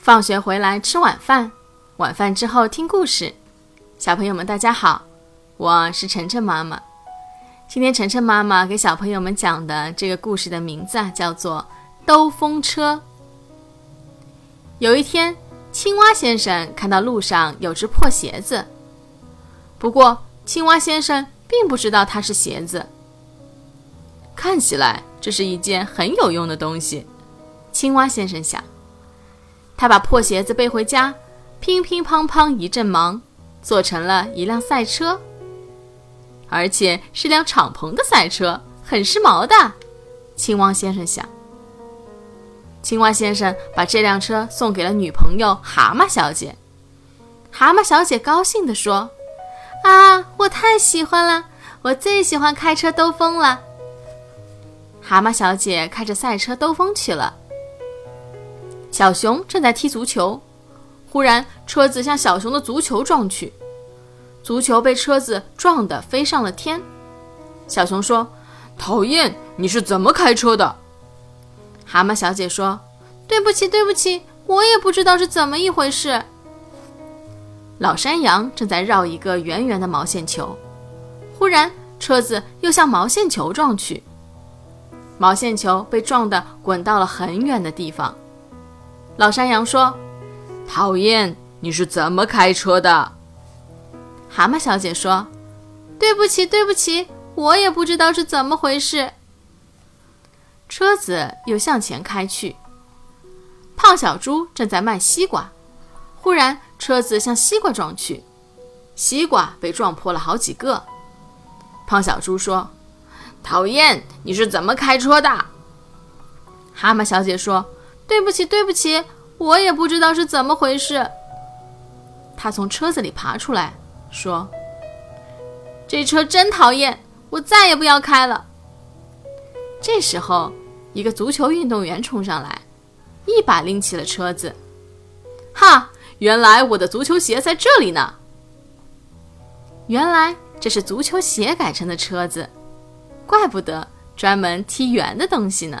放学回来吃晚饭，晚饭之后听故事。小朋友们，大家好，我是晨晨妈妈。今天晨晨妈妈给小朋友们讲的这个故事的名字啊，叫做《兜风车》。有一天，青蛙先生看到路上有只破鞋子，不过青蛙先生并不知道它是鞋子。看起来这是一件很有用的东西，青蛙先生想。他把破鞋子背回家，乒乒乓乓一阵忙，做成了一辆赛车，而且是辆敞篷的赛车，很时髦的。青蛙先生想。青蛙先生把这辆车送给了女朋友蛤蟆小姐。蛤蟆小姐高兴地说：“啊，我太喜欢了，我最喜欢开车兜风了。”蛤蟆小姐开着赛车兜风去了。小熊正在踢足球，忽然车子向小熊的足球撞去，足球被车子撞得飞上了天。小熊说：“讨厌，你是怎么开车的？”蛤蟆小姐说：“对不起，对不起，我也不知道是怎么一回事。”老山羊正在绕一个圆圆的毛线球，忽然车子又向毛线球撞去。毛线球被撞得滚到了很远的地方。老山羊说：“讨厌，你是怎么开车的？”蛤蟆小姐说：“对不起，对不起，我也不知道是怎么回事。”车子又向前开去。胖小猪正在卖西瓜，忽然车子向西瓜撞去，西瓜被撞破了好几个。胖小猪说。讨厌！你是怎么开车的？蛤蟆小姐说：“对不起，对不起，我也不知道是怎么回事。”他从车子里爬出来，说：“这车真讨厌，我再也不要开了。”这时候，一个足球运动员冲上来，一把拎起了车子。哈！原来我的足球鞋在这里呢。原来这是足球鞋改成的车子。怪不得专门踢圆的东西呢。